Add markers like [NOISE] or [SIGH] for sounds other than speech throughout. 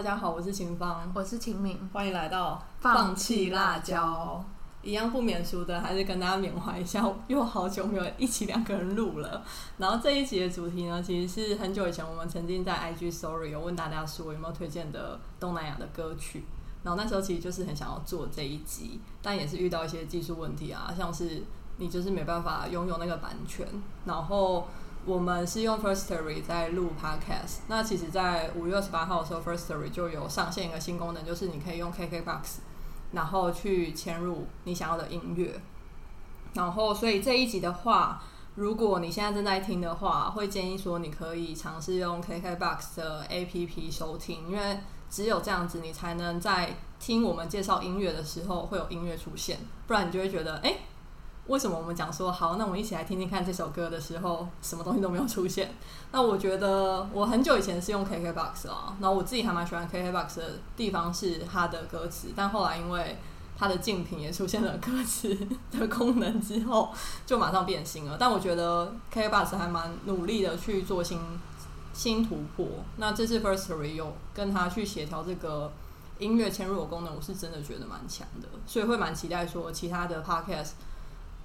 好，大家好，我是秦芳，我是秦敏，欢迎来到放弃辣椒。一样不免俗的，还是跟大家缅怀一下，[LAUGHS] 又好久没有一起两个人录了。然后这一集的主题呢，其实是很久以前我们曾经在 IG Story 有问大家说有没有推荐的东南亚的歌曲。然后那时候其实就是很想要做这一集，但也是遇到一些技术问题啊，像是你就是没办法拥有那个版权，然后。我们是用 Firstory 在录 Podcast。那其实，在五月二十八号的时候，Firstory 就有上线一个新功能，就是你可以用 KKBox，然后去嵌入你想要的音乐。然后，所以这一集的话，如果你现在正在听的话，会建议说你可以尝试用 KKBox 的 APP 收听，因为只有这样子，你才能在听我们介绍音乐的时候会有音乐出现，不然你就会觉得，哎。为什么我们讲说好？那我们一起来听听看这首歌的时候，什么东西都没有出现。那我觉得我很久以前是用 KKBOX 啊，然后我自己还蛮喜欢 KKBOX 的地方是它的歌词，但后来因为它的竞品也出现了歌词的功能之后，就马上变形了。但我觉得 KKBOX 还蛮努力的去做新新突破。那这次 Firstory 有跟他去协调这个音乐嵌入的功能，我是真的觉得蛮强的，所以会蛮期待说其他的 Podcast。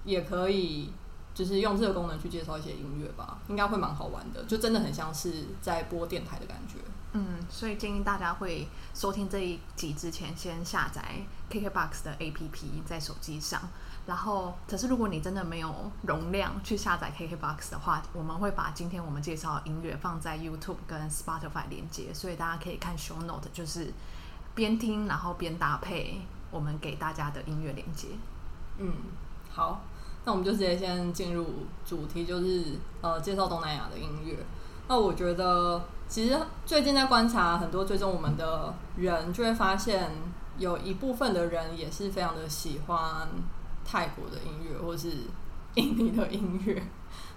也可以，就是用这个功能去介绍一些音乐吧，应该会蛮好玩的，就真的很像是在播电台的感觉。嗯，所以建议大家会收听这一集之前，先下载 KKBOX 的 APP 在手机上。然后，可是如果你真的没有容量去下载 KKBOX 的话，我们会把今天我们介绍的音乐放在 YouTube 跟 Spotify 连接，所以大家可以看 Show Note，就是边听然后边搭配我们给大家的音乐连接。嗯，好。那我们就直接先进入主题，就是呃介绍东南亚的音乐。那我觉得其实最近在观察很多追踪我们的人，就会发现有一部分的人也是非常的喜欢泰国的音乐，或是印尼的音乐。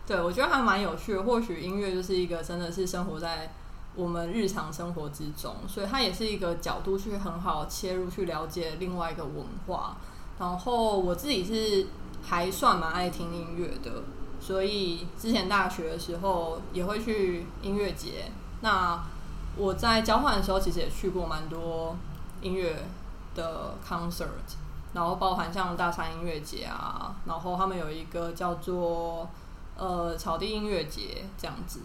对我觉得还蛮有趣的。或许音乐就是一个真的是生活在我们日常生活之中，所以它也是一个角度去很好切入去了解另外一个文化。然后我自己是。还算蛮爱听音乐的，所以之前大学的时候也会去音乐节。那我在交换的时候，其实也去过蛮多音乐的 concert，然后包含像大山音乐节啊，然后他们有一个叫做呃草地音乐节这样子。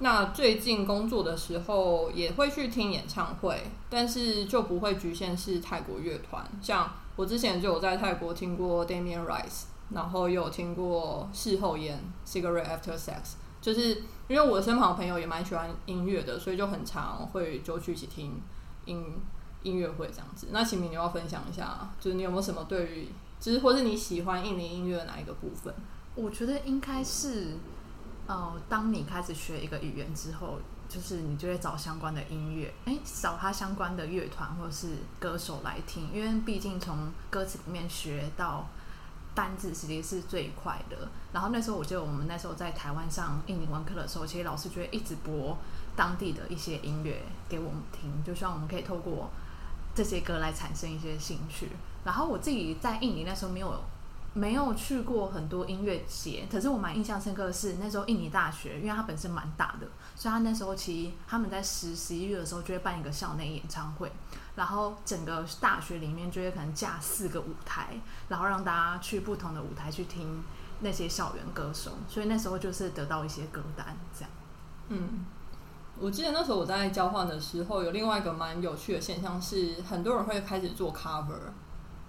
那最近工作的时候也会去听演唱会，但是就不会局限是泰国乐团，像。我之前就有在泰国听过 Damian Rice，然后有听过事后烟 Cigarette After Sex，就是因为我身旁的朋友也蛮喜欢音乐的，所以就很常会就去一起听音音乐会这样子。那请明你要分享一下，就是你有没有什么对于，就是或是你喜欢印尼音乐的哪一个部分？我觉得应该是，呃，当你开始学一个语言之后。就是你就会找相关的音乐，哎，找他相关的乐团或者是歌手来听，因为毕竟从歌词里面学到单字，其实是最快的。然后那时候我记得我们那时候在台湾上印尼文课的时候，其实老师就会一直播当地的一些音乐给我们听，就希望我们可以透过这些歌来产生一些兴趣。然后我自己在印尼那时候没有。没有去过很多音乐节，可是我蛮印象深刻的是那时候印尼大学，因为它本身蛮大的，所以他那时候其实他们在十十一月的时候就会办一个校内演唱会，然后整个大学里面就会可能架四个舞台，然后让大家去不同的舞台去听那些校园歌手，所以那时候就是得到一些歌单这样。嗯，我记得那时候我在交换的时候，有另外一个蛮有趣的现象是，很多人会开始做 cover。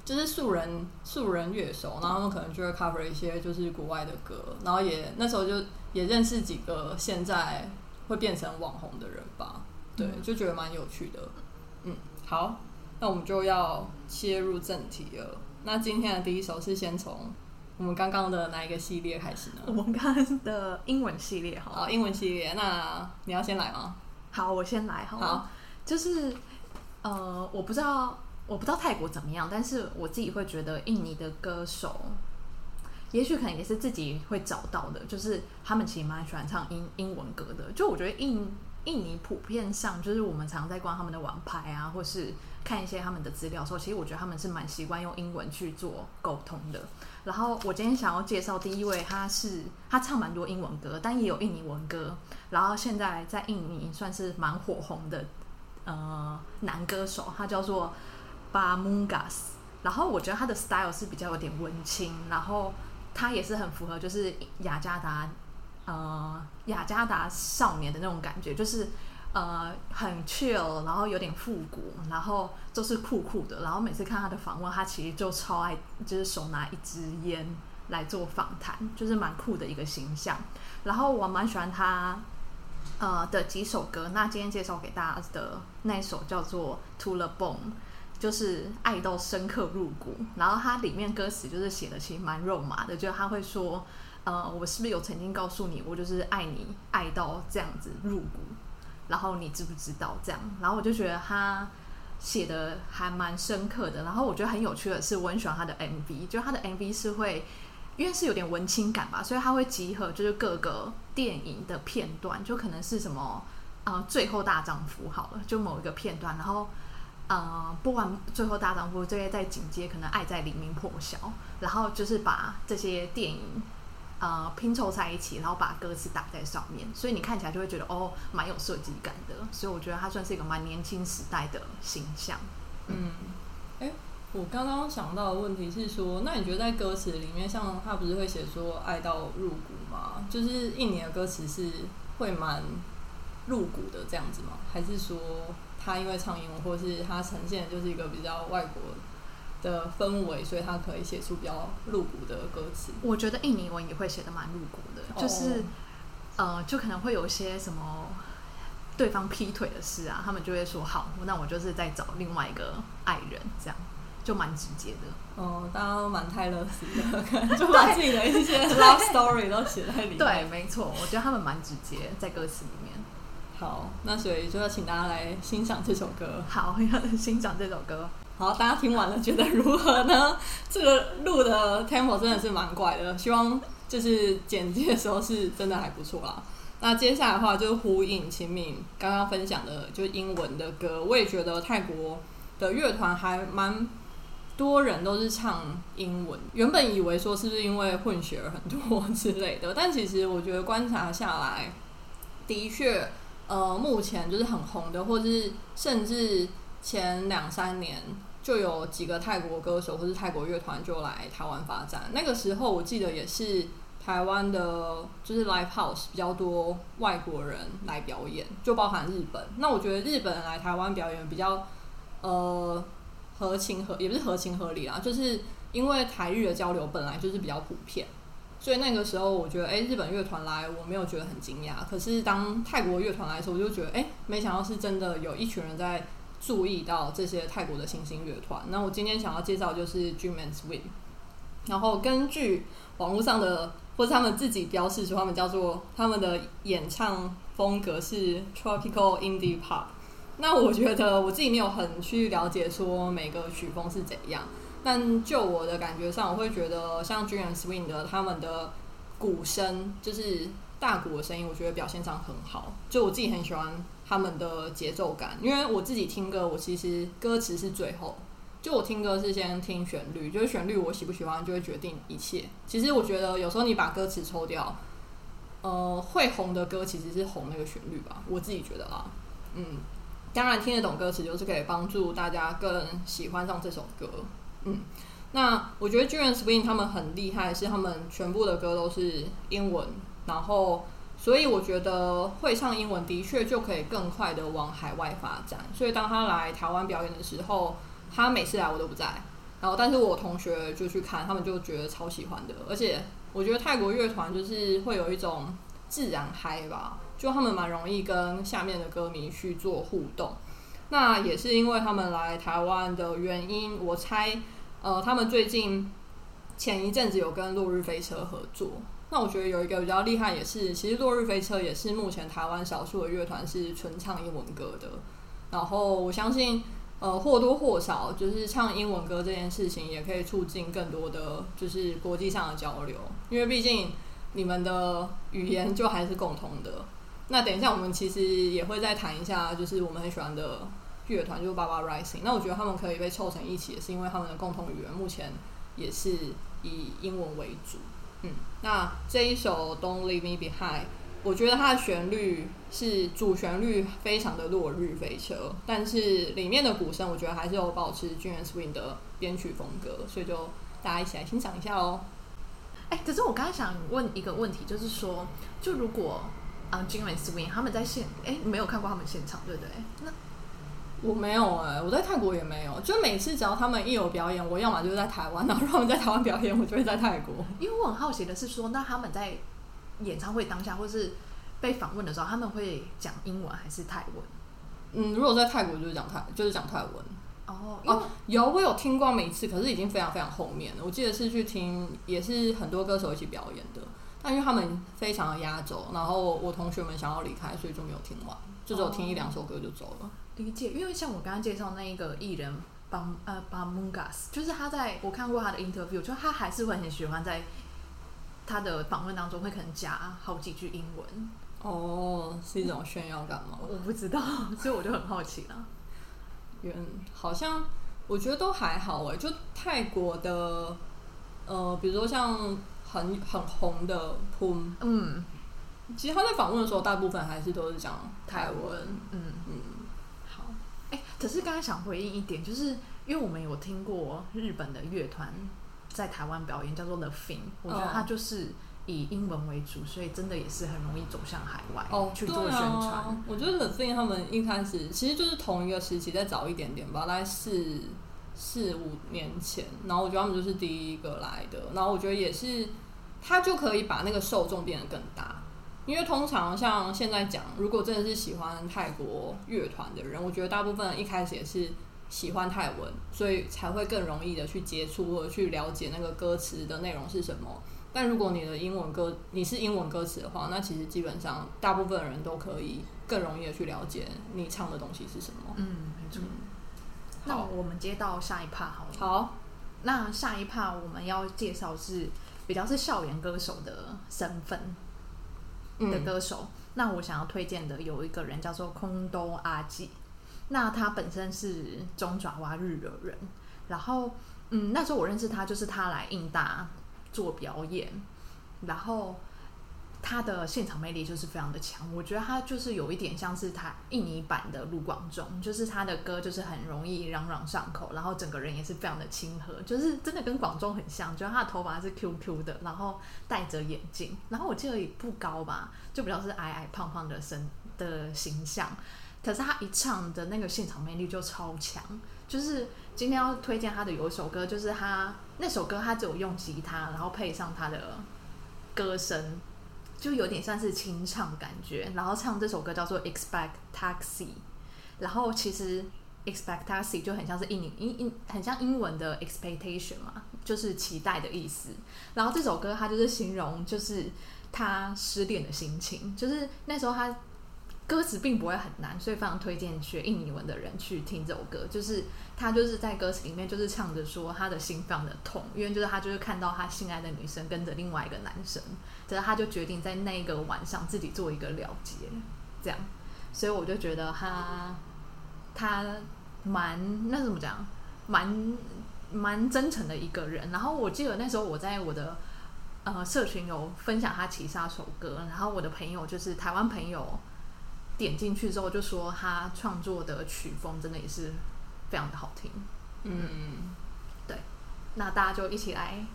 就是素人素人乐手，然后他们可能就会 cover 一些就是国外的歌，然后也那时候就也认识几个现在会变成网红的人吧，对，就觉得蛮有趣的。嗯，好，那我们就要切入正题了。那今天的第一首是先从我们刚刚的哪一个系列开始呢？我们刚刚的英文系列，好，英文系列，那你要先来吗？好，我先来，好，就是呃，我不知道。我不知道泰国怎么样，但是我自己会觉得印尼的歌手，也许可能也是自己会找到的，就是他们其实蛮喜欢唱英英文歌的。就我觉得印印尼普遍上，就是我们常在逛他们的网拍啊，或是看一些他们的资料的时候，其实我觉得他们是蛮习惯用英文去做沟通的。然后我今天想要介绍第一位，他是他唱蛮多英文歌，但也有印尼文歌，然后现在在印尼算是蛮火红的。呃男歌手，他叫做 Bamungas，然后我觉得他的 style 是比较有点文青，然后他也是很符合就是雅加达呃雅加达少年的那种感觉，就是呃很 chill，然后有点复古，然后就是酷酷的，然后每次看他的访问，他其实就超爱就是手拿一支烟来做访谈，就是蛮酷的一个形象。然后我蛮喜欢他呃的几首歌，那今天介绍给大家的那一首叫做《To the Bone》，就是爱到深刻入骨。然后它里面歌词就是写的其实蛮肉麻的，就是他会说，呃，我是不是有曾经告诉你，我就是爱你爱到这样子入骨，然后你知不知道这样？然后我就觉得他写的还蛮深刻的。然后我觉得很有趣的是，我很喜欢他的 MV，就他的 MV 是会。因为是有点文青感吧，所以他会集合就是各个电影的片段，就可能是什么呃《最后大丈夫》好了，就某一个片段，然后呃播完《最后大丈夫》，这些在紧接可能《爱在黎明破晓》，然后就是把这些电影呃拼凑在一起，然后把歌词打在上面，所以你看起来就会觉得哦蛮有设计感的，所以我觉得它算是一个蛮年轻时代的形象，嗯，哎。我刚刚想到的问题是说，那你觉得在歌词里面，像他不是会写说爱到入骨吗？就是印尼的歌词是会蛮入骨的这样子吗？还是说他因为唱英文，或是他呈现的就是一个比较外国的氛围，所以他可以写出比较露骨的歌词？我觉得印尼文也会写的蛮露骨的，就是呃，就可能会有一些什么对方劈腿的事啊，他们就会说好，那我就是在找另外一个爱人这样。就蛮直接的哦，大家都蛮泰勒斯的，就把自己的一些 [LAUGHS] love story 都写在里面。对，没错，我觉得他们蛮直接，在歌词里面。好，那所以就要请大家来欣赏这首歌。好，要欣赏这首歌。好，大家听完了觉得如何呢？[LAUGHS] 这个录的 tempo 真的是蛮怪的，希望就是剪辑的时候是真的还不错啦。那接下来的话就是呼应秦敏刚刚分享的，就是英文的歌，我也觉得泰国的乐团还蛮。多人都是唱英文，原本以为说是不是因为混血儿很多之类的，但其实我觉得观察下来，的确，呃，目前就是很红的，或者是甚至前两三年就有几个泰国歌手或是泰国乐团就来台湾发展。那个时候我记得也是台湾的，就是 live house 比较多外国人来表演，就包含日本。那我觉得日本人来台湾表演比较，呃。合情合也不是合情合理啦，就是因为台日的交流本来就是比较普遍，所以那个时候我觉得，哎，日本乐团来我没有觉得很惊讶。可是当泰国乐团来的时候，我就觉得，哎，没想到是真的有一群人在注意到这些泰国的新兴乐团。那我今天想要介绍就是 Dream and Swing，然后根据网络上的或者他们自己标示说他们叫做他们的演唱风格是 Tropical Indie Pop。那我觉得我自己没有很去了解说每个曲风是怎样，但就我的感觉上，我会觉得像 Dream and Swing 的他们的鼓声，就是大鼓的声音，我觉得表现上很好。就我自己很喜欢他们的节奏感，因为我自己听歌，我其实歌词是最后，就我听歌是先听旋律，就是旋律我喜不喜欢就会决定一切。其实我觉得有时候你把歌词抽掉，呃，会红的歌其实是红那个旋律吧，我自己觉得啦，嗯。当然听得懂歌词，就是可以帮助大家更喜欢上这首歌。嗯，那我觉得 j u n s w i n g 他们很厉害，是他们全部的歌都是英文，然后所以我觉得会唱英文的确就可以更快的往海外发展。所以当他来台湾表演的时候，他每次来我都不在，然后但是我同学就去看，他们就觉得超喜欢的。而且我觉得泰国乐团就是会有一种自然嗨吧。就他们蛮容易跟下面的歌迷去做互动，那也是因为他们来台湾的原因。我猜，呃，他们最近前一阵子有跟落日飞车合作。那我觉得有一个比较厉害，也是其实落日飞车也是目前台湾少数的乐团是纯唱英文歌的。然后我相信，呃，或多或少就是唱英文歌这件事情，也可以促进更多的就是国际上的交流，因为毕竟你们的语言就还是共同的。那等一下，我们其实也会再谈一下，就是我们很喜欢的乐团，就是 Baba Rising。那我觉得他们可以被凑成一起，也是因为他们的共同语言目前也是以英文为主。嗯，那这一首 Don't Leave Me Behind，我觉得它的旋律是主旋律非常的落日飞车，但是里面的鼓声我觉得还是有保持军人 swing 的编曲风格，所以就大家一起来欣赏一下哦。哎，可是我刚才想问一个问题，就是说，就如果啊军人 swing 他们在现，哎，没有看过他们现场，对不对？那我没有哎、我在泰国也没有，就每次只要他们一有表演，我要么就是在台湾，然后他们在台湾表演，我就会在泰国。因为我很好奇的是说，那他们在演唱会当下或是被访问的时候，他们会讲英文还是泰文？嗯，如果在泰国就是讲泰，就是讲泰文。哦，哦，有我有听过每次，可是已经非常非常后面了。我记得是去听，也是很多歌手一起表演的，但因为他们非常的压轴，然后我同学们想要离开，所以就没有听完，就只有听一两首歌就走了。理解，因为像我刚刚介绍那一个艺人邦呃邦蒙 gas，就是他在我看过他的 interview，就他还是会很喜欢在他的访问当中会可能加好几句英文，哦，是一种炫耀感吗？我不知道，[LAUGHS] 所以我就很好奇了。原好像我觉得都还好哎，就泰国的，呃，比如说像很很红的 Pum，嗯，其实他在访问的时候，大部分还是都是讲泰文。嗯，嗯，好。哎、可是刚刚想回应一点，就是因为我们有听过日本的乐团在台湾表演，叫做 The Fin，我觉得哦它就是以英文为主，所以真的也是很容易走向海外哦，去做宣传。啊。我觉得 The Thing 他们一开始其实就是同一个时期，再早一点点吧，大概四四五年前。然后我觉得他们就是第一个来的，然后我觉得也是，他就可以把那个受众变得更大。因为通常像现在讲，如果真的是喜欢泰国乐团的人，我觉得大部分人一开始也是喜欢泰文，所以才会更容易的去接触或者去了解那个歌词的内容是什么。但如果你的英文歌你是英文歌词的话，那其实基本上大部分人都可以更容易的去了解你唱的东西是什么。嗯，没错。那我们接到下一趴好了。好，那下一趴我们要介绍是比较是校园歌手的身份的嗯，歌手。那我想要推荐的有一个人叫做空都阿纪，那他本身是中爪哇日惹人，然后嗯，那时候我认识他就是他来印大做表演，然后他的现场魅力就是非常的强，我觉得他就是有一点像是他印尼版的陆广仲，就是他的歌就是很容易朗朗上口，然后整个人也是非常的亲和，就是真的跟广仲很像，就是他的头发是 QQ 的，然后戴着眼镜，然后我记得也不高吧，就比较是矮矮胖胖的身的形象，可是他一唱的那个现场魅力就超强，就是今天要推荐他的有一首歌，就是他那首歌他只有用吉他，然后配上他的歌声，就有点像是清唱感觉，然后唱这首歌叫做《Expect Taxi》，然后其实 Expect Taxi 就很像是英英英很像英文的 expectation 嘛，就是期待的意思。然后这首歌它就是形容就是他失恋的心情，就是那时候他歌词并不会很难，所以非常推荐学印尼文的人去听这首歌。就是他就是在歌词里面就是唱着说他的心非常的痛，因为就是他就是看到他心爱的女生跟着另外一个男生，所以他就决定在那个晚上自己做一个了结，这样。所以我就觉得他他蛮那怎么讲，蛮蛮真诚的一个人。然后我记得那时候我在我的呃社群有分享他其他首歌，然后我的朋友就是台湾朋友点进去之后就说他创作的曲风真的也是非常的好听。嗯，对那大家就一起来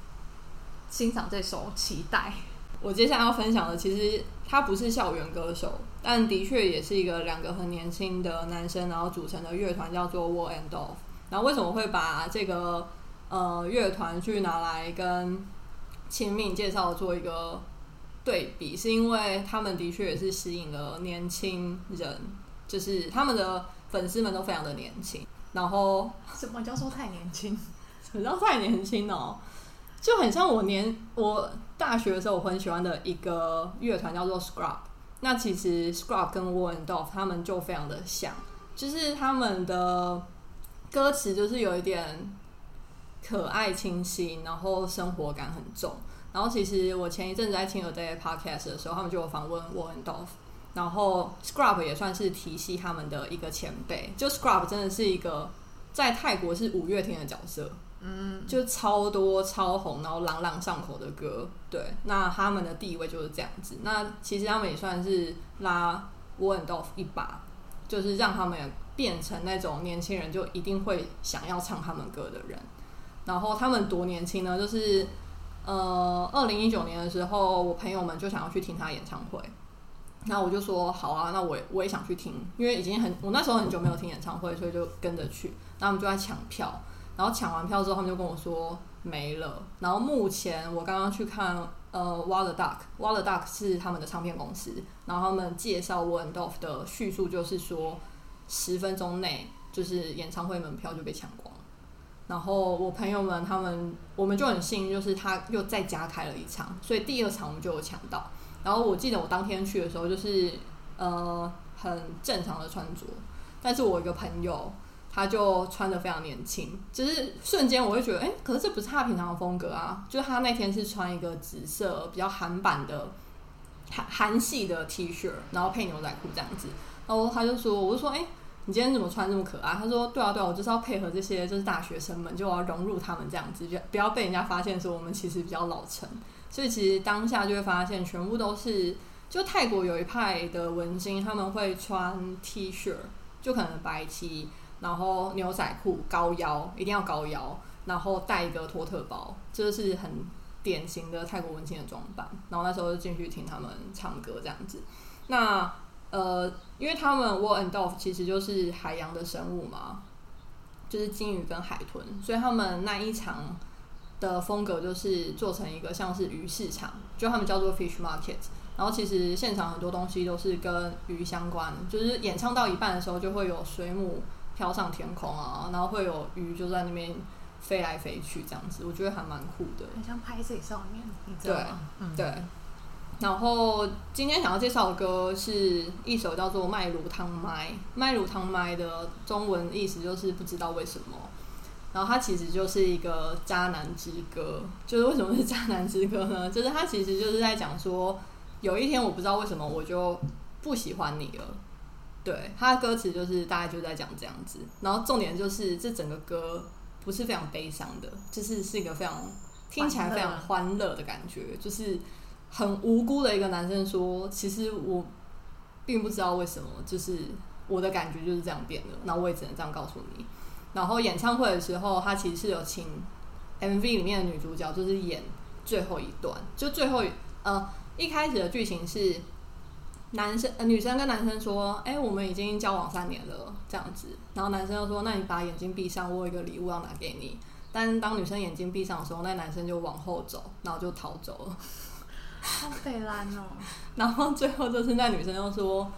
欣赏这首《期待》。我接下来要分享的，其实他不是校园歌手，但的确也是一个两个很年轻的男生，然后组成的乐团叫做 War and Dove。然后为什么会把这个呃乐团去拿来跟亲密介绍做一个对比，是因为他们的确也是吸引了年轻人，就是他们的粉丝们都非常的年轻，然后什么叫做太年轻？什么叫太年轻哦，就很像我年我大学的时候我很喜欢的一个乐团叫做 Scrub。那其实 Scrub 跟 Dove 他们就非常的像，就是他们的歌词就是有一点可爱清新，然后生活感很重。然后其实我前一阵子在听 A Day Podcast 的时候，他们就有访问 War and Dove，然后 Scrub 也算是提系他们的一个前辈。就 Scrub 真的是一个在泰国是五月天的角色，嗯，就超多超红，然后朗朗上口的歌。对，那他们的地位就是这样子。那其实他们也算是拉 w a n d o f 一把，就是让他们变成那种年轻人就一定会想要唱他们歌的人。然后他们多年轻呢？就是呃，二零一九年的时候，我朋友们就想要去听他演唱会。那我就说好啊，那我我也想去听，因为已经很我那时候很久没有听演唱会，所以就跟着去。那他们就在抢票，然后抢完票之后，他们就跟我说没了。然后目前我刚刚去看呃 w a l d Duck w a l d Duck 是他们的唱片公司，然后他们介绍 w a n d o f 的叙述就是说，十分钟内就是演唱会门票就被抢光。然后我朋友们他们我们就很幸运，就是他又再加开了一场，所以第二场我们就有抢到。然后我记得我当天去的时候，就是呃很正常的穿着，但是我一个朋友他就穿的非常年轻，就是瞬间我会觉得，哎，可是这不是他平常的风格啊！就他那天是穿一个紫色比较韩版的韩韩系的 T 恤，然后配牛仔裤这样子，然后他就说，我就说，哎，你今天怎么穿这么可爱？他说，对啊对啊，我就是要配合这些就是大学生们，就要融入他们这样子，就不要被人家发现说我们其实比较老成。所以其实当下就会发现，全部都是就泰国有一派的文青，他们会穿 T 恤，就可能白 T，然后牛仔裤高腰，一定要高腰，然后带一个托特包，这是很典型的泰国文青的装扮。然后那时候就进去听他们唱歌这样子。那呃，因为他们 Wall and Dove 其实就是海洋的生物嘛，就是鲸鱼跟海豚，所以他们那一场。的风格就是做成一个像是鱼市场，就他们叫做 fish market。然后其实现场很多东西都是跟鱼相关，就是演唱到一半的时候就会有水母飘上天空啊，然后会有鱼就在那边飞来飞去这样子，我觉得还蛮酷的。很像拍摄上面，你知道吗？嗯，对。然后今天想要介绍的歌是一首叫做《麦乳汤麦》，麦乳汤麦的中文意思就是不知道为什么。然后它其实就是一个渣男之歌，就是为什么是渣男之歌呢？[LAUGHS] 就是它其实就是在讲说，有一天我不知道为什么我就不喜欢你了。对，它的歌词就是大概就在讲这样子。然后重点就是这整个歌不是非常悲伤的，就是是一个非常听起来非常欢乐的感觉，就是很无辜的一个男生说，其实我并不知道为什么，就是我的感觉就是这样变的。那我也只能这样告诉你。然后演唱会的时候，他其实是有请 MV 里面的女主角，就是演最后一段。就最后呃一开始的剧情是男生呃女生跟男生说：“哎，我们已经交往三年了。”这样子。然后男生又说：“那你把眼睛闭上，我有一个礼物要拿给你。”但当女生眼睛闭上的时候，那男生就往后走，然后就逃走了。好悲蓝哦。然后最后就是那女生又说。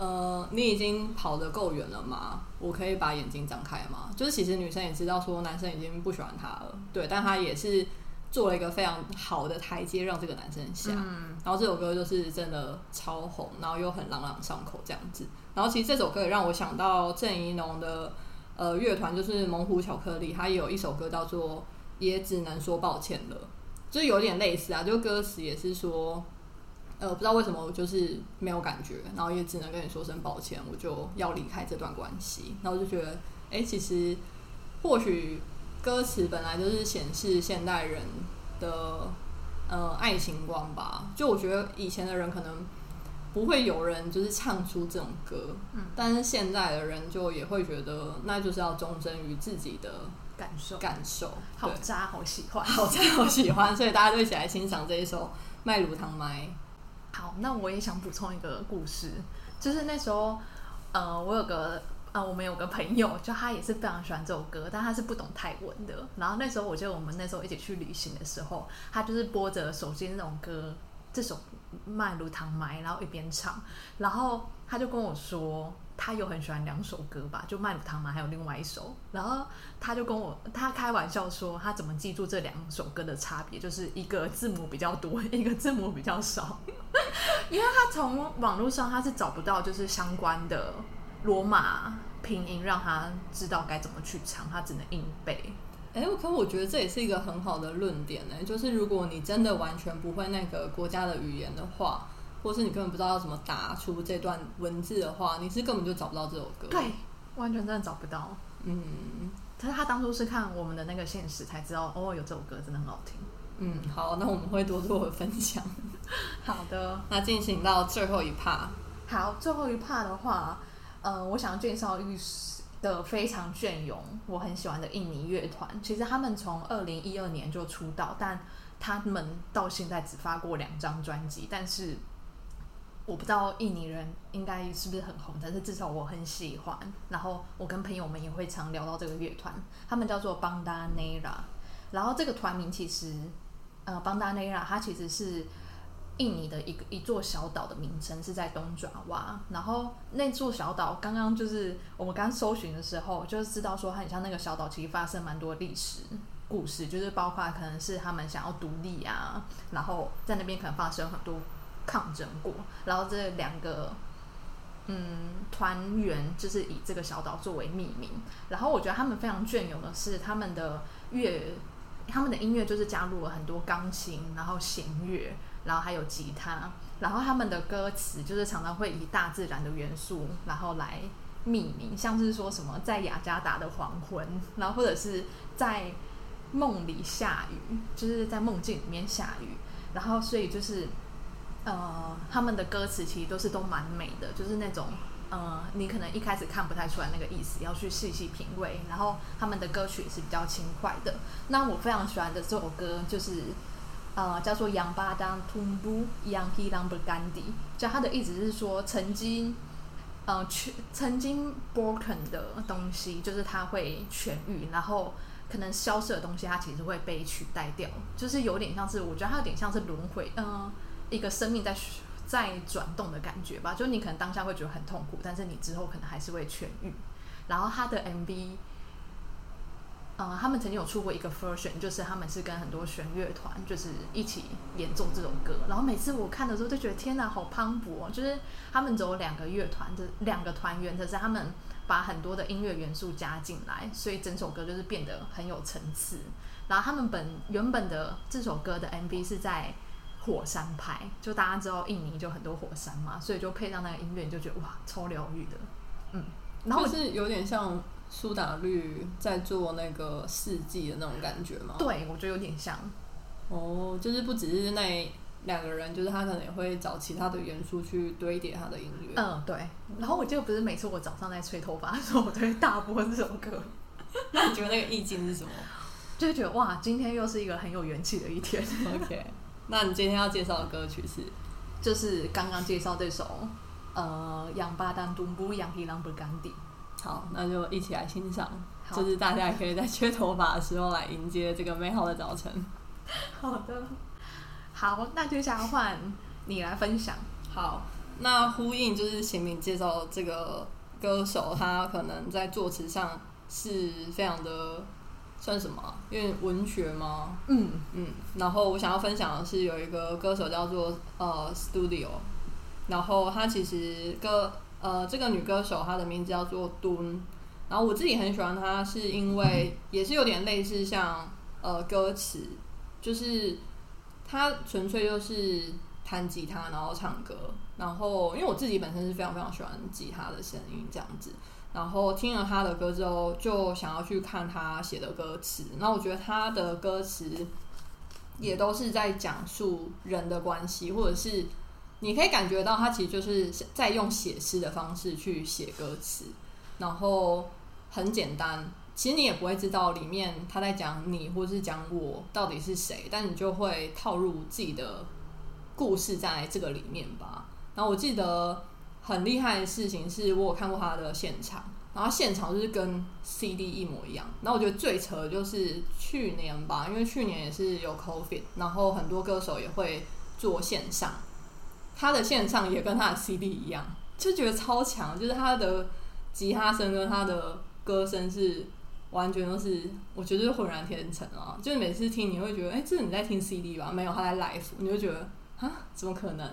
呃，你已经跑得够远了吗？我可以把眼睛张开吗？就是其实女生也知道说男生已经不喜欢她了，对，但她也是做了一个非常好的台阶让这个男生下。嗯，然后这首歌就是真的超红，然后又很朗朗上口这样子。然后其实这首歌也让我想到郑怡农的呃乐团，就是猛虎巧克力，他也有一首歌叫做《也只能说抱歉了》，就是有点类似啊，就歌词也是说。呃，不知道为什么我就是没有感觉，然后也只能跟你说声抱歉，我就要离开这段关系。然后就觉得，哎，其实或许歌词本来就是显示现代人的呃爱情观吧。就我觉得以前的人可能不会有人就是唱出这种歌，嗯，但是现在的人就也会觉得，那就是要忠贞于自己的感受，感受。好渣，好喜欢，[LAUGHS] 好渣，好喜欢，所以大家就一起来欣赏这一首《麦乳糖麦》。好，那我也想补充一个故事，就是那时候，呃，我有个呃，我们有个朋友，就他也是非常喜欢这首歌，但他是不懂泰文的。然后那时候，我记得我们那时候一起去旅行的时候，他就是播着手机那种歌，这首《麦如糖麦》，然后一边唱，然后他就跟我说。他有很喜欢两首歌吧，就《麦乳糖》嘛，还有另外一首。然后他就跟我，他开玩笑说，他怎么记住这两首歌的差别，就是一个字母比较多，[LAUGHS] 一个字母比较少。因为他从网络上他是找不到就是相关的罗马拼音，让他知道该怎么去唱，他只能硬背。哎，可我觉得这也是一个很好的论点呢，就是如果你真的完全不会那个国家的语言的话。或是你根本不知道要怎么打出这段文字的话，你是根本就找不到这首歌。对，完全真的找不到。嗯，可是他当初是看我们的那个现实才知道，哦，有这首歌真的很好听。嗯，好，那我们会多做分享。[LAUGHS] 好的，那进行到最后一 part。好，最后一 part 的话，呃，我想介绍一的非常隽永，我很喜欢的印尼乐团。其实他们从二零一二年就出道，但他们到现在只发过两张专辑。但是我不知道印尼人应该是不是很红，但是至少我很喜欢。然后我跟朋友们也会常聊到这个乐团，他们叫做邦达内拉。然后这个团名其实。呃，邦达内拉，它其实是印尼的一个一座小岛的名称，是在东爪哇。然后那座小岛，刚刚就是我们刚搜寻的时候，就是知道说，它很像那个小岛，其实发生蛮多历史故事，就是包括可能是他们想要独立啊，然后在那边可能发生很多抗争过。然后这两个嗯团员就是以这个小岛作为命名。然后我觉得他们非常隽永的是他们的乐。他们的音乐就是加入了很多钢琴，然后弦乐，然后还有吉他，然后他们的歌词就是常常会以大自然的元素，然后来命名，像是说什么在雅加达的黄昏，然后或者是在梦里下雨，就是在梦境里面下雨，然后所以就是呃，他们的歌词其实都是都蛮美的，就是那种。呃，你可能一开始看不太出来那个意思，要去细细品味。然后他们的歌曲是比较轻快的。那我非常喜欢的这首歌就是呃，叫做《杨巴当吞布杨皮当布甘迪》，就它的意思是说，曾经呃全曾经 broken 的东西，就是它会痊愈，然后可能消失的东西，它其实会被取代掉，就是有点像是我觉得它有点像是轮回，嗯，一个生命在。在转动的感觉吧，就你可能当下会觉得很痛苦，但是你之后可能还是会痊愈。然后他的 MV，呃，他们曾经有出过一个 version，就是他们是跟很多弦乐团就是一起演奏这首歌。然后每次我看的时候就觉得天哪，好磅礴！就是他们只有两个乐团的两个团员，可是他们把很多的音乐元素加进来，所以整首歌就是变得很有层次。然后他们本原本的这首歌的 MV 是在。火山派，就大家知道印尼就很多火山嘛，所以就配上那个音乐，你就觉得哇，超疗愈的。嗯，然后是有点像苏打绿在做那个四季的那种感觉吗？对，我觉得有点像。哦，就是不只是那两个人，就是他可能也会找其他的元素去堆叠他的音乐。嗯，对。然后我记得不是每次我早上在吹头发的时候，我都会大播这首歌。[LAUGHS] 那你觉得那个意境是什么？就是觉得哇，今天又是一个很有元气的一天。OK。那你今天要介绍的歌曲是，就是刚刚介绍这首，呃，《养巴丹东布养皮朗布甘地》。好，那就一起来欣赏，就是大家也可以在吹头发的时候来迎接这个美好的早晨。好的，好，那就想换你来分享。好，那呼应就是前面介绍这个歌手，他可能在作词上是非常的。算什么？因为文学吗？嗯嗯。然后我想要分享的是，有一个歌手叫做呃 Studio，然后她其实歌呃这个女歌手她的名字叫做敦，然后我自己很喜欢她，是因为也是有点类似像呃歌词，就是她纯粹就是弹吉他然后唱歌，然后因为我自己本身是非常非常喜欢吉他的声音这样子。然后听了他的歌之后，就想要去看他写的歌词。那我觉得他的歌词也都是在讲述人的关系，或者是你可以感觉到他其实就是在用写诗的方式去写歌词。然后很简单，其实你也不会知道里面他在讲你或是讲我到底是谁，但你就会套入自己的故事在这个里面吧。然后我记得。很厉害的事情是我有看过他的现场，然后现场就是跟 CD 一模一样。然后我觉得最扯的就是去年吧，因为去年也是有 COVID，然后很多歌手也会做线上，他的线上也跟他的 CD 一样，就觉得超强。就是他的吉他声跟他的歌声是完全都是，我觉得是浑然天成啊！就是每次听你会觉得，哎，这是你在听 CD 吧？没有，他在 live，你就觉得啊，怎么可能？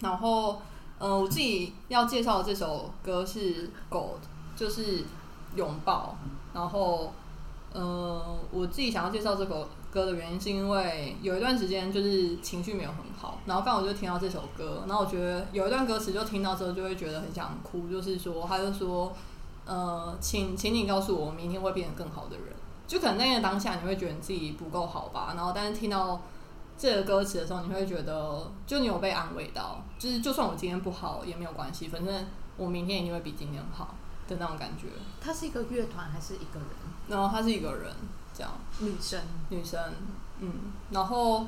然后。呃，我自己要介绍的这首歌是《Gold》，就是拥抱。然后，呃，我自己想要介绍这首歌的原因，是因为有一段时间就是情绪没有很好，然后刚好就听到这首歌，然后我觉得有一段歌词就听到之后就会觉得很想哭，就是说，他就说，呃，请请你告诉我，明天会变得更好的人。就可能那个当下，你会觉得你自己不够好吧？然后，但是听到这个歌词的时候，你会觉得，就你有被安慰到，就是就算我今天不好也没有关系，反正我明天一定会比今天好的那种感觉。他是一个乐团还是一个人？然后他是一个人，这样女生，女生，嗯，然后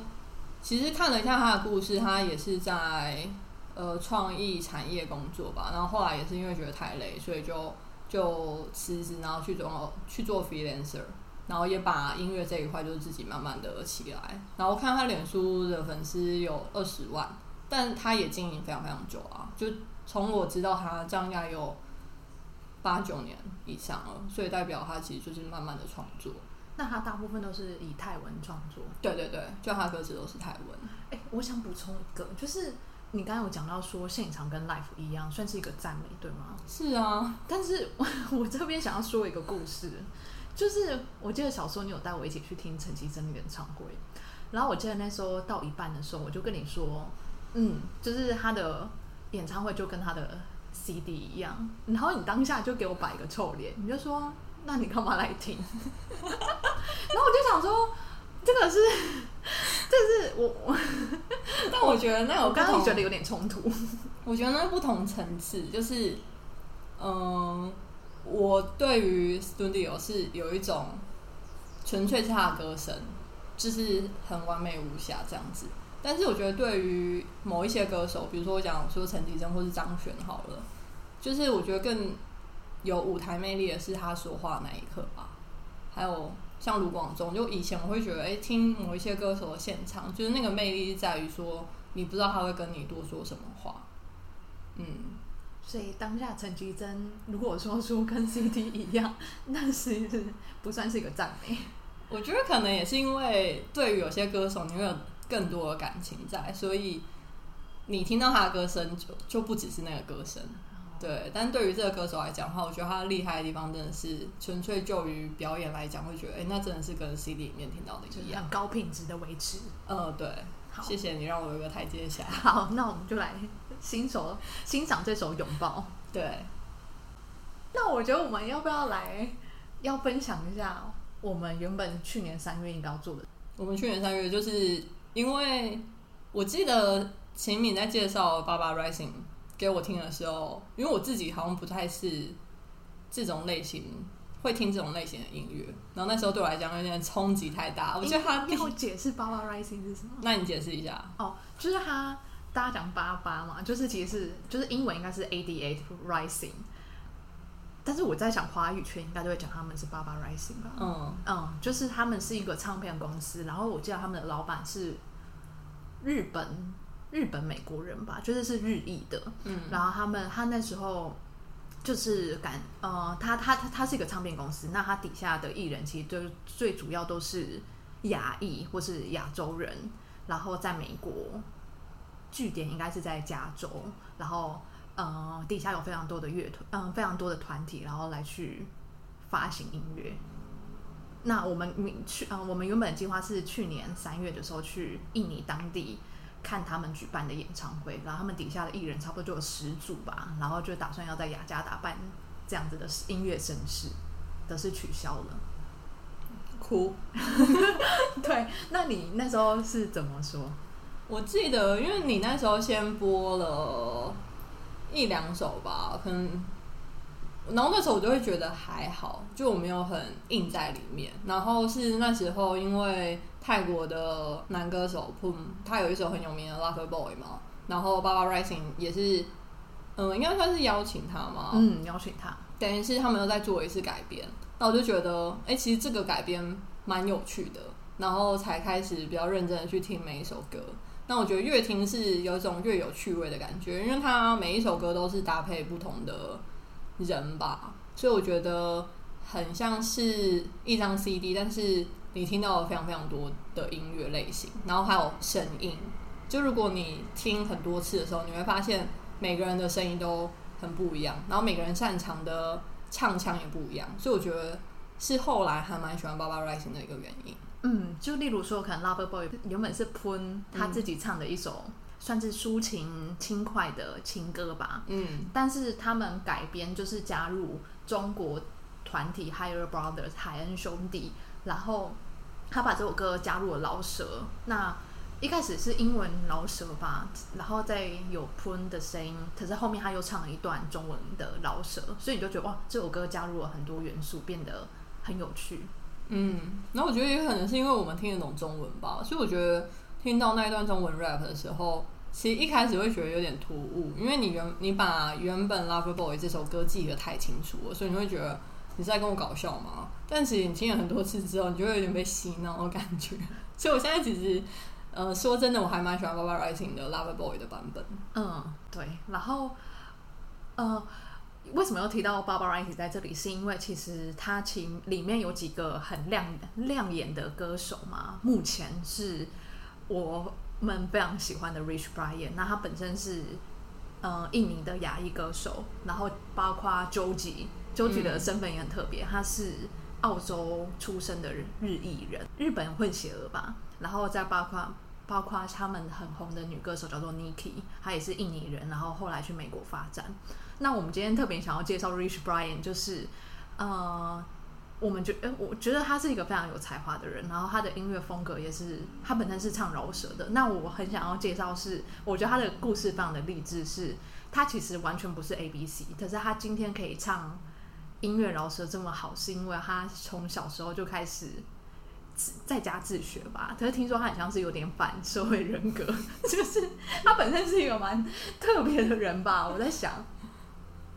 其实看了一下他的故事，他也是在呃创意产业工作吧，然后后来也是因为觉得太累，所以就就辞职，然后去做去做 freelancer。然后也把音乐这一块就是自己慢慢的起来，然后看他脸书的粉丝有二十万，但他也经营非常非常久啊，就从我知道他这样应该有八九年以上了，所以代表他其实就是慢慢的创作。那他大部分都是以泰文创作？对对对，就他歌词都是泰文。哎，我想补充一个，就是你刚才有讲到说现场跟 life 一样，算是一个赞美，对吗？是啊，但是我 [LAUGHS] 我这边想要说一个故事。就是我记得小时候你有带我一起去听陈绮贞的演唱会，然后我记得那时候到一半的时候，我就跟你说，嗯，就是他的演唱会就跟他的 CD 一样，然后你当下就给我摆一个臭脸，你就说，那你干嘛来听？然后我就想说，这个是，这是我我，[LAUGHS] 但我觉得那我刚刚觉得有点冲突，[LAUGHS] 我觉得那不同层次，就是嗯。我对于 Studio 是有一种纯粹是他的歌声，就是很完美无瑕这样子。但是我觉得对于某一些歌手，比如说我讲说陈绮贞或是张悬好了，就是我觉得更有舞台魅力的是他说话那一刻吧。还有像卢广仲，就以前我会觉得，哎，听某一些歌手的现场，就是那个魅力在于说，你不知道他会跟你多说什么话，嗯。所以当下陈绮贞如果说出跟 [LAUGHS] CD 一样，[LAUGHS] 那是不算是一个赞美。我觉得可能也是因为对于有些歌手，你会有更多的感情在，所以你听到他的歌声就就不只是那个歌声。对，但对于这个歌手来讲的话，我觉得他厉害的地方真的是纯粹就于表演来讲，会觉得哎，那真的是跟 CD 里面听到的一样，高品质的维持。呃，对。谢谢你让我有个台阶下。好，那我们就来新手欣赏这首《拥抱》。对。那我觉得我们要不要来要分享一下我们原本去年三月应该要做的？我们去年三月就是因为我记得秦敏在介绍《爸爸 Rising》给我听的时候，因为我自己好像不太是这种类型。会听这种类型的音乐，然后那时候对我来讲有点冲击太大。我觉得他要解释“爸爸 rising” 是什么？那你解释一下。哦，就是他大家讲“八八”嘛，就是其实是就是英文应该是 “eighty eight rising”，但是我在想华语圈应该都会讲他们是“八八 rising” 吧。嗯嗯，就是他们是一个唱片公司，然后我记得他们的老板是日本日本美国人吧，就是是日裔的。嗯，然后他们他那时候。就是感呃，他他他他是一个唱片公司，那他底下的艺人其实就最主要都是亚裔或是亚洲人，然后在美国据点应该是在加州，然后呃底下有非常多的乐团，嗯，非常多的团体，然后来去发行音乐。那我们明去，嗯，我们原本计划是去年三月的时候去印尼当地。看他们举办的演唱会，然后他们底下的艺人差不多就有十组吧，然后就打算要在雅加达办这样子的音乐盛事，但是取消了。哭。[LAUGHS] 对，那你那时候是怎么说？我记得，因为你那时候先播了一两首吧，可能。然后那时候我就会觉得还好，就我没有很硬在里面。然后是那时候，因为泰国的男歌手 Pum，他有一首很有名的《Lover Boy》嘛。然后 Baba Rising 也是，嗯，应该算是邀请他嘛。嗯，邀请他，等于是他们又在做一次改编。那我就觉得，哎，其实这个改编蛮有趣的。然后才开始比较认真的去听每一首歌。那我觉得越听是有一种越有趣味的感觉，因为它每一首歌都是搭配不同的。人吧，所以我觉得很像是一张 CD，但是你听到了非常非常多的音乐类型，然后还有声音。就如果你听很多次的时候，你会发现每个人的声音都很不一样，然后每个人擅长的唱腔也不一样。所以我觉得是后来还蛮喜欢《爸爸 Rising》的一个原因。嗯，就例如说，可能《Lover Boy》原本是喷他自己唱的一首。算是抒情轻快的情歌吧。嗯但是他们改编就是加入中国团体 Higher Brothers 海恩兄弟，然后他把这首歌加入了饶舌。那一开始是英文饶舌吧，然后再有 Prun 的声音，可是后面他又唱了一段中文的饶舌，所以你就觉得哇，这首歌加入了很多元素，变得很有趣。嗯，然后我觉得也可能是因为我们听得懂中文吧，所以我觉得听到那一段中文 rap 的时候，其实一开始会觉得有点突兀，因为你原你把原本 Lover Boy 这首歌记得太清楚了，所以你会觉得你是在跟我搞笑吗？但其实你听了很多次之后，你就会有点被洗脑的感觉。[LAUGHS] 所以我现在其实，呃，说真的，我还蛮喜欢 Baba Rising 的 Lover Boy 的版本。嗯，对。然后，呃，为什么要提到 Barbara 去在这里？是因为其实他其里面有几个很亮亮眼的歌手嘛。目前是我们非常喜欢的 Rich Brian，那他本身是嗯印尼的亚裔歌手，然后包括 Joji，Joji 的身份也很特别，他是澳洲出生的日裔人，日本混血儿吧。然后再包括包括他们很红的女歌手叫做 Niki，她也是印尼人，然后后来去美国发展。那我们今天特别想要介绍 Rich Brian，就是呃，我们觉呃，我觉得他是一个非常有才华的人，然后他的音乐风格也是，他本身是唱饶舌的。那我很想要介绍是，我觉得他的故事非常的励志，是他其实完全不是 A B C，可是他今天可以唱音乐饶舌这么好，是因为他从小时候就开始。在家自学吧，可是听说他很像是有点反社会人格，[LAUGHS] 就是他本身是一个蛮特别的人吧。我在想，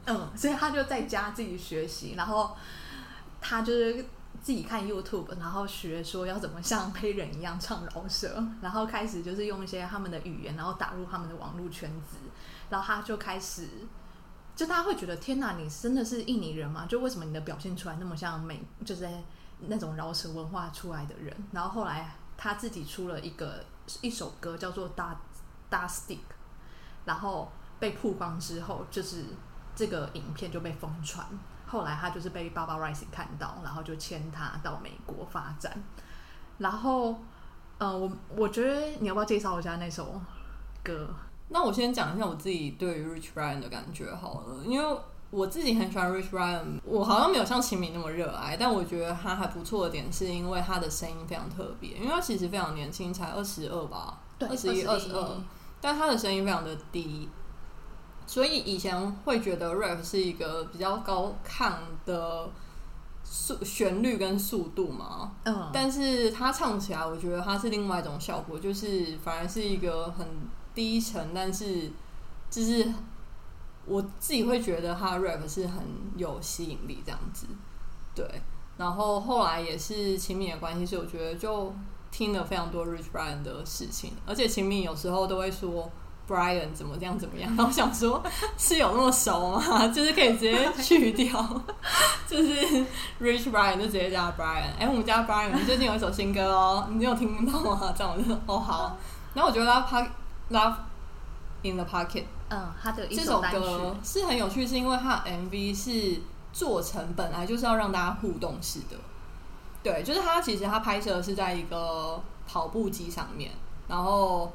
嗯，所以他就在家自己学习，然后他就是自己看 YouTube，然后学说要怎么像黑人一样唱饶舌，然后开始就是用一些他们的语言，然后打入他们的网络圈子，然后他就开始，就大家会觉得天哪，你真的是印尼人吗？就为什么你的表现出来那么像美，就是那种饶舌文化出来的人？然后后来他自己出了一个一首歌叫做《大大 Stick》，然后被曝光之后，就是这个影片就被疯传。后来他就是被 Baba Rising 看到，然后就签他到美国发展。然后，呃，我我觉得你要不要介绍一下那首歌？那我先讲一下我自己对于 Rich Brian 的感觉好了，因为我自己很喜欢 Rich Brian，我好像没有像秦明那么热爱，但我觉得他还不错的点是因为他的声音非常特别，因为他其实非常年轻，才二十二吧，对，二十一、二十二，但他的声音非常的低，所以以前会觉得 rap 是一个比较高亢的速旋律跟速度嘛，嗯，但是他唱起来，我觉得他是另外一种效果，就是反而是一个很低沉，但是就是我自己会觉得他 rap 是很有吸引力这样子，对。然后后来也是秦敏的关系，所以我觉得就听了非常多 Rich Brian 的事情，而且秦敏有时候都会说 Brian 怎么这样怎么样，然后我想说是有那么熟吗？[LAUGHS] 就是可以直接去掉，就是 Rich Brian 就直接叫 Brian。哎，我们家 Brian 最近有一首新歌哦，你有听到吗？[LAUGHS] 这样我就哦好。然后我觉得他 Park Love in the Pocket 嗯，他的这首歌是很有趣，是因为他的 MV 是做成本来就是要让大家互动式的。对，就是他其实他拍摄的是在一个跑步机上面，然后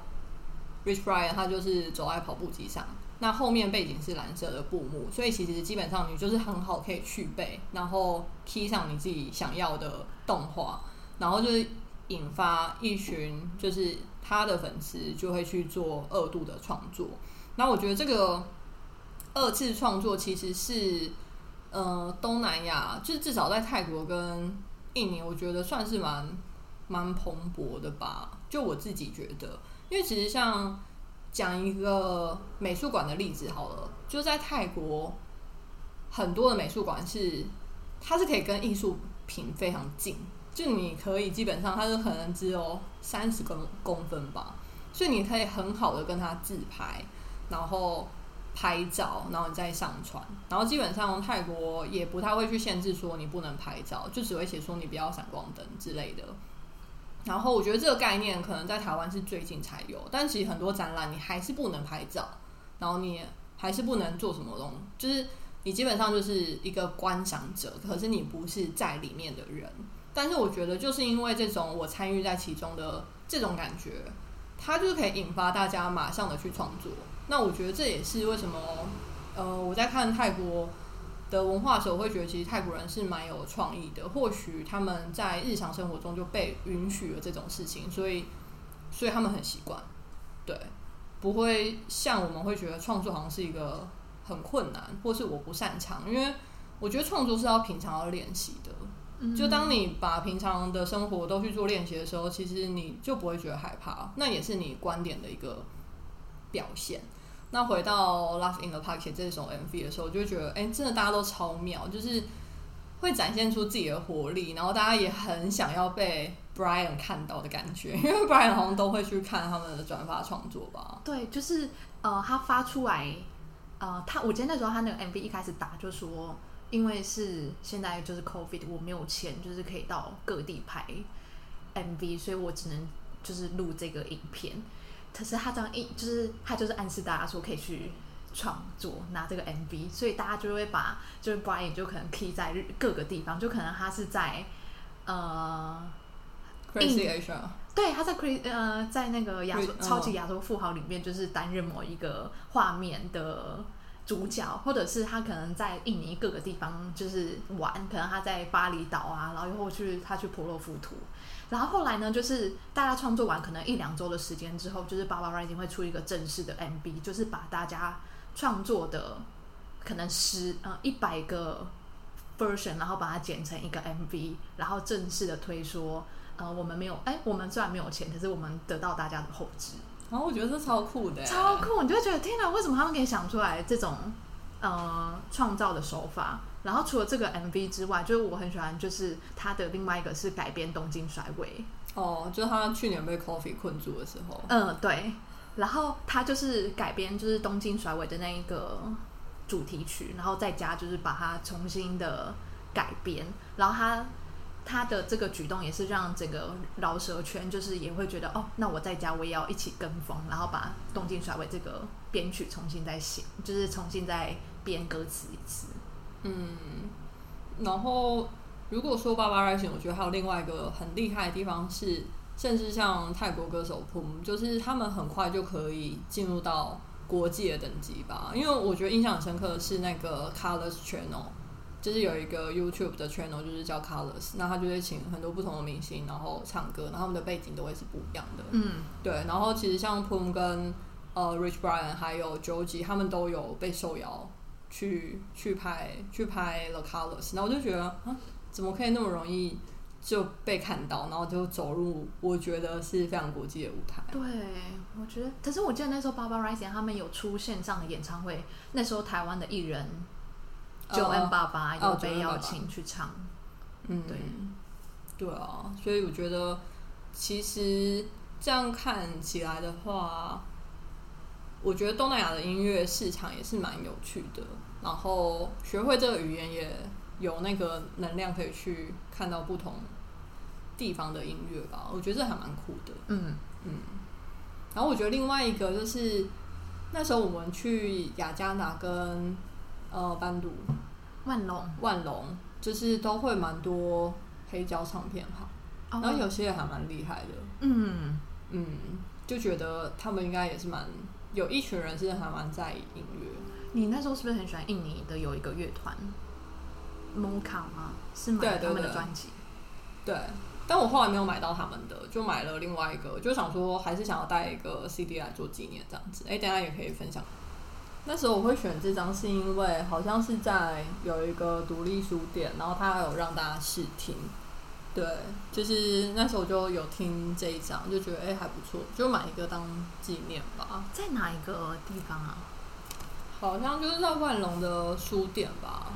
Rich Brian 他就是走在跑步机上，那后面背景是蓝色的布幕，所以其实基本上你就是很好可以去背，然后 key 上你自己想要的动画，然后就是引发一群就是他的粉丝就会去做二度的创作。那我觉得这个二次创作其实是呃东南亚，就是至少在泰国跟印尼，我觉得算是蛮蛮蓬勃的吧。就我自己觉得，因为其实像讲一个美术馆的例子好了，就在泰国很多的美术馆是它是可以跟艺术品非常近，就你可以基本上它是可能只有三十公公分吧，所以你可以很好的跟它自拍，然后拍照，然后你再上传，然后基本上泰国也不太会去限制说你不能拍照，就只会写说你不要闪光灯之类的。然后我觉得这个概念可能在台湾是最近才有，但其实很多展览你还是不能拍照，然后你还是不能做什么东西，就是你基本上就是一个观赏者，可是你不是在里面的人。但是我觉得就是因为这种我参与在其中的这种感觉，它就是可以引发大家马上的去创作。那我觉得这也是为什么，呃，我在看泰国的文化的时候，我会觉得其实泰国人是蛮有创意的。或许他们在日常生活中就被允许了这种事情，所以所以他们很习惯，对，不会像我们会觉得创作好像是一个很困难，或是我不擅长，因为我觉得创作是要平常要练习的。就当你把平常的生活都去做练习的时候，其实你就不会觉得害怕，那也是你观点的一个表现。那回到《Love in the Park》这首 MV 的时候，我就觉得哎，真的大家都超妙，就是会展现出自己的活力，然后大家也很想要被 Brian 看到的感觉，[LAUGHS] 因为 Brian 好像都会去看他们的转发创作吧。对，就是呃，他发出来，呃，他我记得那时候他那个 MV 一开始打就说。因为是现在就是 COVID，我没有钱，就是可以到各地拍 MV，所以我只能就是录这个影片。可是他这样一就是他就是暗示大家说可以去创作拿这个 MV，所以大家就会把就是 Brian 就可能 key 在各个地方，就可能他是在呃，Crazy Asia，对，他在 Crazy 呃在那个亚洲超级亚洲富豪里面，就是担任某一个画面的。主角，或者是他可能在印尼各个地方就是玩，可能他在巴厘岛啊，然后又或去他去婆罗浮屠，然后后来呢，就是大家创作完可能一两周的时间之后，就是 Baba Rising 会出一个正式的 MV，就是把大家创作的可能十呃一百个 version，然后把它剪成一个 MV，然后正式的推说，呃，我们没有，哎，我们虽然没有钱，可是我们得到大家的后支。然后我觉得这超酷的，超酷！你就会觉得天哪，为什么他们可以想出来这种呃创造的手法？然后除了这个 MV 之外，就是我很喜欢，就是他的另外一个是改编《东京甩尾》哦，就是他去年被 Coffee 困住的时候。嗯，对。然后他就是改编就是《东京甩尾》的那一个主题曲，然后再加就是把它重新的改编，然后他。他的这个举动也是让整个饶舌圈就是也会觉得哦，那我在家我也要一起跟风，然后把《东京甩尾》这个编曲重新再写，就是重新再编歌词一次。嗯，然后如果说《爸爸 Rising》，我觉得还有另外一个很厉害的地方是，甚至像泰国歌手 Pum，就是他们很快就可以进入到国际的等级吧。因为我觉得印象很深刻的是那个 Colors Channel。就是有一个 YouTube 的 channel，就是叫 Colors，那他就会请很多不同的明星，然后唱歌，然后他们的背景都会是不一样的。嗯，对。然后其实像 Pum 跟呃 Rich Brian 还有 Joji，他们都有被受邀去去拍去拍 The Colors，然后我就觉得啊，怎么可以那么容易就被看到，然后就走入我觉得是非常国际的舞台。对，我觉得，可是我记得那时候 Baba Rising 他们有出线上的演唱会，那时候台湾的艺人。九 N 爸爸有被邀请去唱，嗯，对，对啊，所以我觉得其实这样看起来的话，我觉得东南亚的音乐市场也是蛮有趣的。然后学会这个语言也有那个能量可以去看到不同地方的音乐吧，我觉得这还蛮酷的。嗯嗯。然后我觉得另外一个就是那时候我们去雅加达跟。呃，班杜、万隆、万隆，就是都会蛮多黑胶唱片哈，然后有些也还蛮厉害的。嗯嗯，就觉得他们应该也是蛮有一群人是还蛮在意音乐。你那时候是不是很喜欢印尼的有一个乐团 m o k a 吗？是买他们的专辑？对，但我后来没有买到他们的，就买了另外一个，就想说还是想要带一个 CD 来做纪念这样子。哎，大家也可以分享。那时候我会选这张，是因为好像是在有一个独立书店，然后他有让大家试听，对，就是那时候就有听这一张，就觉得哎还不错，就买一个当纪念吧。在哪一个地方啊？好像就是在万隆的书店吧。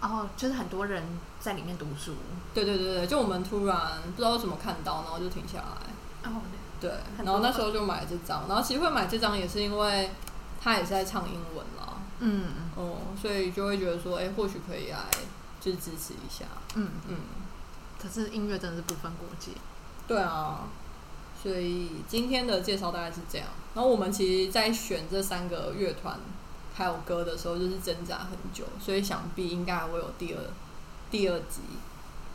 哦，就是很多人在里面读书。对对对对，就我们突然不知道怎么看到，然后就停下来。哦，对，然后那时候就买这张，然后其实会买这张也是因为。他也是在唱英文啦，嗯，哦，所以就会觉得说，哎，或许可以来就是支持一下，嗯嗯。可是音乐真的是不分国界，对啊，所以今天的介绍大概是这样。然后我们其实，在选这三个乐团还有歌的时候，就是挣扎很久，所以想必应该还会有第二第二集，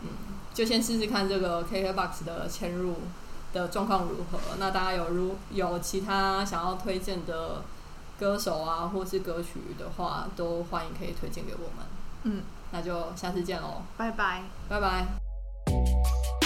嗯，就先试试看这个 KKBOX 的嵌入的状况如何。那大家有如有其他想要推荐的歌手啊，或是歌曲的话，都欢迎可以推荐给我们。嗯，那就下次见喽，拜拜。拜拜。